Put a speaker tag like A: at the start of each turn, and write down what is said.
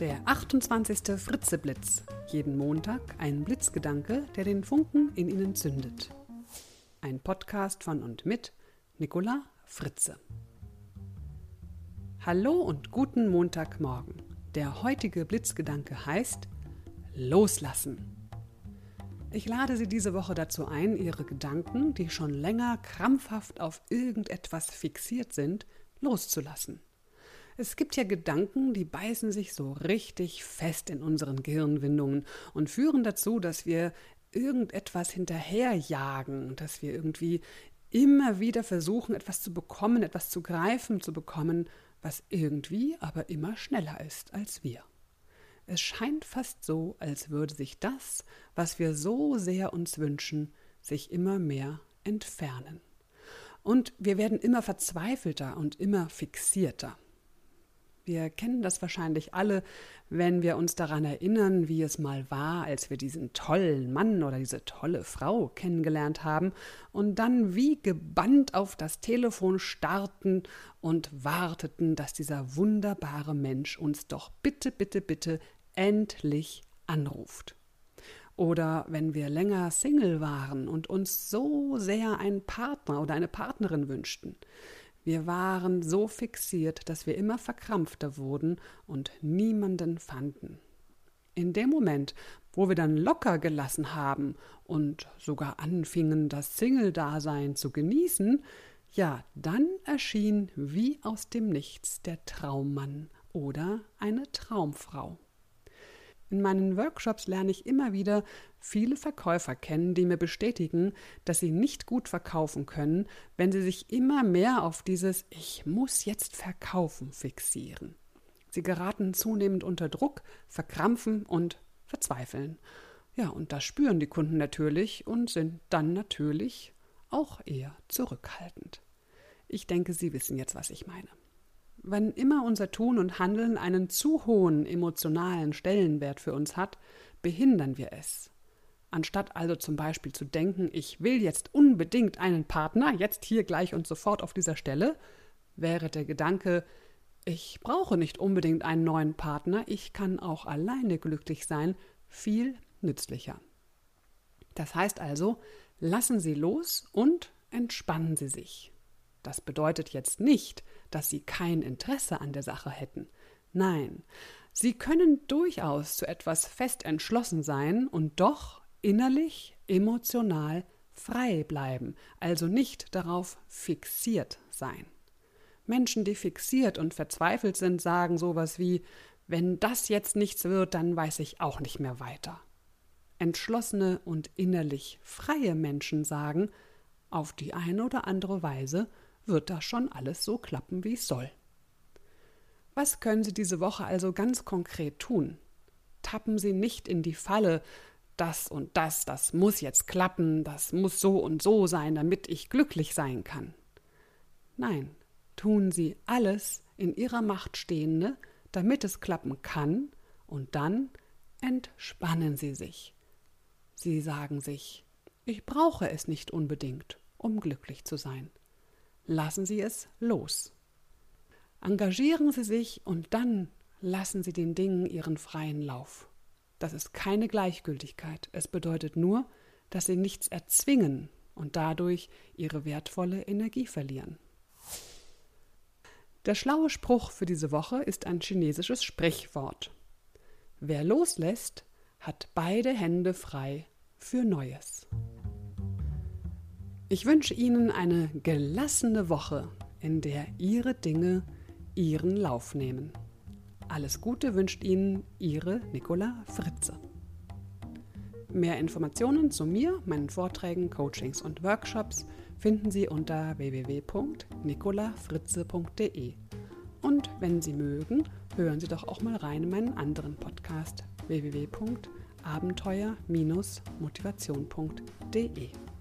A: Der 28. Fritzeblitz. Jeden Montag ein Blitzgedanke, der den Funken in Ihnen zündet. Ein Podcast von und mit Nicola Fritze. Hallo und guten Montagmorgen. Der heutige Blitzgedanke heißt Loslassen. Ich lade Sie diese Woche dazu ein, Ihre Gedanken, die schon länger krampfhaft auf irgendetwas fixiert sind, loszulassen. Es gibt ja Gedanken, die beißen sich so richtig fest in unseren Gehirnwindungen und führen dazu, dass wir irgendetwas hinterherjagen, dass wir irgendwie immer wieder versuchen, etwas zu bekommen, etwas zu greifen zu bekommen, was irgendwie aber immer schneller ist als wir. Es scheint fast so, als würde sich das, was wir so sehr uns wünschen, sich immer mehr entfernen. Und wir werden immer verzweifelter und immer fixierter. Wir kennen das wahrscheinlich alle, wenn wir uns daran erinnern, wie es mal war, als wir diesen tollen Mann oder diese tolle Frau kennengelernt haben und dann wie gebannt auf das Telefon starrten und warteten, dass dieser wunderbare Mensch uns doch bitte, bitte, bitte endlich anruft. Oder wenn wir länger Single waren und uns so sehr einen Partner oder eine Partnerin wünschten. Wir waren so fixiert, dass wir immer verkrampfter wurden und niemanden fanden. In dem Moment, wo wir dann locker gelassen haben und sogar anfingen, das Single-Dasein zu genießen, ja, dann erschien wie aus dem Nichts der Traummann oder eine Traumfrau. In meinen Workshops lerne ich immer wieder viele Verkäufer kennen, die mir bestätigen, dass sie nicht gut verkaufen können, wenn sie sich immer mehr auf dieses Ich muss jetzt verkaufen fixieren. Sie geraten zunehmend unter Druck, verkrampfen und verzweifeln. Ja, und das spüren die Kunden natürlich und sind dann natürlich auch eher zurückhaltend. Ich denke, Sie wissen jetzt, was ich meine. Wann immer unser Tun und Handeln einen zu hohen emotionalen Stellenwert für uns hat, behindern wir es. Anstatt also zum Beispiel zu denken, ich will jetzt unbedingt einen Partner, jetzt hier gleich und sofort auf dieser Stelle, wäre der Gedanke, ich brauche nicht unbedingt einen neuen Partner, ich kann auch alleine glücklich sein, viel nützlicher. Das heißt also, lassen Sie los und entspannen Sie sich. Das bedeutet jetzt nicht, dass sie kein Interesse an der Sache hätten. Nein, sie können durchaus zu etwas fest entschlossen sein und doch innerlich, emotional frei bleiben, also nicht darauf fixiert sein. Menschen, die fixiert und verzweifelt sind, sagen sowas wie wenn das jetzt nichts wird, dann weiß ich auch nicht mehr weiter. Entschlossene und innerlich freie Menschen sagen, auf die eine oder andere Weise wird das schon alles so klappen, wie es soll. Was können Sie diese Woche also ganz konkret tun? Tappen Sie nicht in die Falle, das und das, das muss jetzt klappen, das muss so und so sein, damit ich glücklich sein kann. Nein, tun Sie alles in Ihrer Macht Stehende, damit es klappen kann, und dann entspannen Sie sich. Sie sagen sich, ich brauche es nicht unbedingt, um glücklich zu sein lassen Sie es los. Engagieren Sie sich und dann lassen Sie den Dingen ihren freien Lauf. Das ist keine Gleichgültigkeit. Es bedeutet nur, dass Sie nichts erzwingen und dadurch Ihre wertvolle Energie verlieren. Der schlaue Spruch für diese Woche ist ein chinesisches Sprichwort. Wer loslässt, hat beide Hände frei für Neues. Ich wünsche Ihnen eine gelassene Woche, in der Ihre Dinge ihren Lauf nehmen. Alles Gute wünscht Ihnen Ihre Nicola Fritze. Mehr Informationen zu mir, meinen Vorträgen, Coachings und Workshops finden Sie unter www.nicolafritze.de. Und wenn Sie mögen, hören Sie doch auch mal rein in meinen anderen Podcast www.abenteuer-motivation.de.